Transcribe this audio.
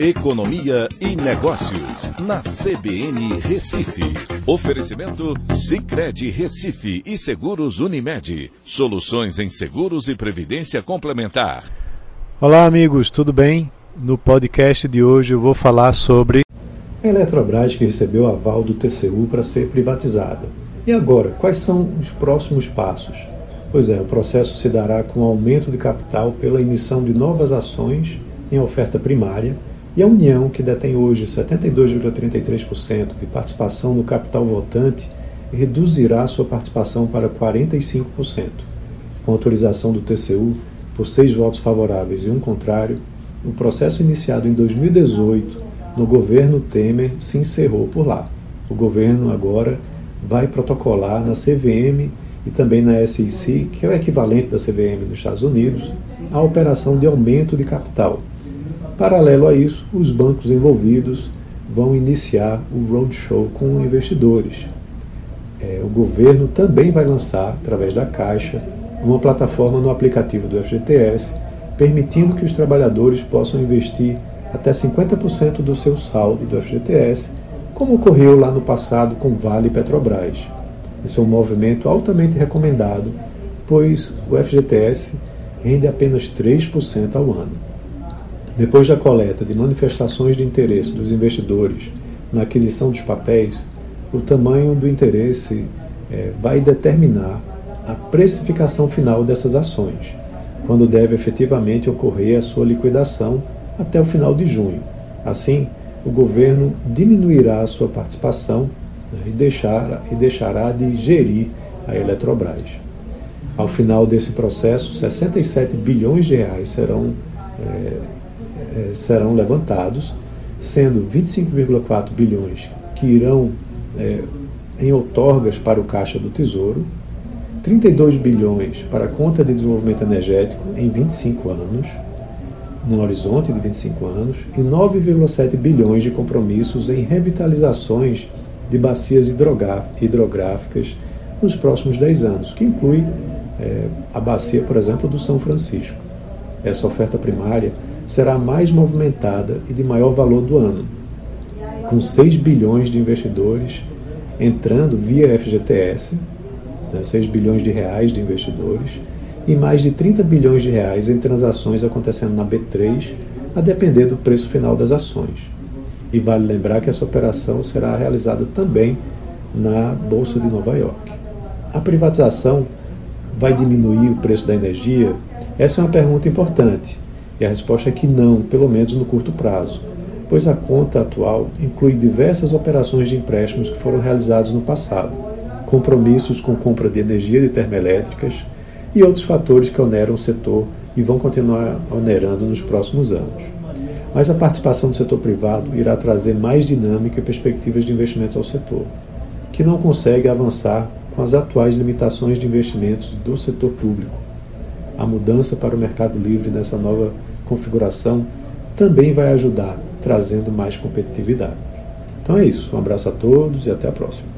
Economia e Negócios, na CBN Recife. Oferecimento Cicred Recife e Seguros Unimed. Soluções em seguros e previdência complementar. Olá, amigos, tudo bem? No podcast de hoje eu vou falar sobre a Eletrobras que recebeu aval do TCU para ser privatizada. E agora, quais são os próximos passos? Pois é, o processo se dará com aumento de capital pela emissão de novas ações em oferta primária e a União, que detém hoje 72,33% de participação no capital votante, reduzirá sua participação para 45%. Com autorização do TCU, por seis votos favoráveis e um contrário, o processo iniciado em 2018 no governo Temer se encerrou por lá. O governo agora vai protocolar na CVM e também na SEC, que é o equivalente da CVM nos Estados Unidos, a operação de aumento de capital. Paralelo a isso, os bancos envolvidos vão iniciar o roadshow com investidores. É, o governo também vai lançar, através da Caixa, uma plataforma no aplicativo do FGTS, permitindo que os trabalhadores possam investir até 50% do seu saldo do FGTS, como ocorreu lá no passado com Vale e Petrobras. Esse é um movimento altamente recomendado, pois o FGTS rende apenas 3% ao ano. Depois da coleta de manifestações de interesse dos investidores na aquisição dos papéis, o tamanho do interesse é, vai determinar a precificação final dessas ações, quando deve efetivamente ocorrer a sua liquidação até o final de junho. Assim, o governo diminuirá a sua participação e, deixar, e deixará de gerir a Eletrobras. Ao final desse processo, 67 bilhões de reais serão, é, é, serão levantados, sendo 25,4 bilhões que irão é, em outorgas para o Caixa do Tesouro, 32 bilhões para a conta de desenvolvimento energético em 25 anos, no horizonte de 25 anos, e 9,7 bilhões de compromissos em revitalizações de bacias hidrográficas nos próximos 10 anos, que inclui é, a bacia, por exemplo, do São Francisco. Essa oferta primária será a mais movimentada e de maior valor do ano, com 6 bilhões de investidores entrando via FGTS, né, 6 bilhões de reais de investidores, e mais de 30 bilhões de reais em transações acontecendo na B3, a depender do preço final das ações. E vale lembrar que essa operação será realizada também na Bolsa de Nova York. A privatização vai diminuir o preço da energia? Essa é uma pergunta importante. E a resposta é que não, pelo menos no curto prazo, pois a conta atual inclui diversas operações de empréstimos que foram realizados no passado, compromissos com compra de energia de termoelétricas e outros fatores que oneram o setor e vão continuar onerando nos próximos anos mas a participação do setor privado irá trazer mais dinâmica e perspectivas de investimentos ao setor, que não consegue avançar com as atuais limitações de investimentos do setor público. A mudança para o mercado livre nessa nova configuração também vai ajudar, trazendo mais competitividade. Então é isso. Um abraço a todos e até a próxima.